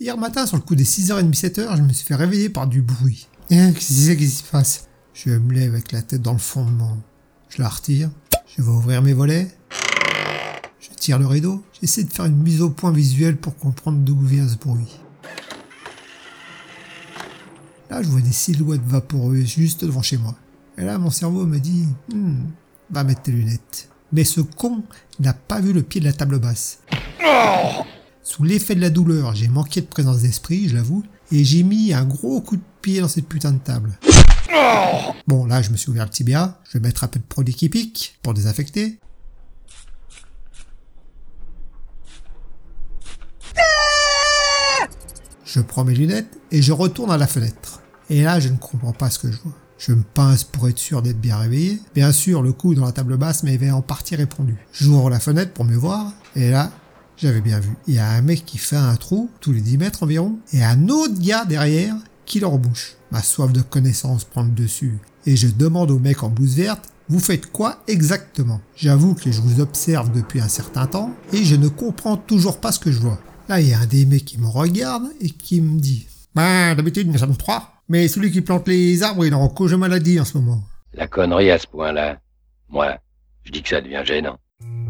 Hier matin, sur le coup des 6h30, 7h, je me suis fait réveiller par du bruit. Et qu'est-ce qui se passe? Je me lève avec la tête dans le fondement. Je la retire. Je vais ouvrir mes volets. Je tire le rideau. J'essaie de faire une mise au point visuelle pour comprendre d'où vient ce bruit. Là, je vois des silhouettes vaporeuses juste devant chez moi. Et là, mon cerveau me dit, hmm, va mettre tes lunettes. Mais ce con n'a pas vu le pied de la table basse. Sous l'effet de la douleur, j'ai manqué de présence d'esprit, je l'avoue, et j'ai mis un gros coup de pied dans cette putain de table. Bon, là, je me suis ouvert le tibia, je vais mettre un peu de produit qui pique pour désinfecter. Je prends mes lunettes et je retourne à la fenêtre. Et là, je ne comprends pas ce que je vois. Je me pince pour être sûr d'être bien réveillé. Bien sûr, le coup dans la table basse m'avait en partie répondu. J'ouvre la fenêtre pour me voir, et là, j'avais bien vu. Il y a un mec qui fait un trou, tous les 10 mètres environ, et un autre gars derrière qui leur bouche. Ma soif de connaissance prend le dessus. Et je demande au mec en blouse verte, vous faites quoi exactement? J'avoue que je vous observe depuis un certain temps, et je ne comprends toujours pas ce que je vois. Là, il y a un des mecs qui me regarde et qui me dit, bah, d'habitude, nous sommes trois. Mais celui qui plante les arbres, il est en cause maladie en ce moment. La connerie à ce point-là, moi, je dis que ça devient gênant.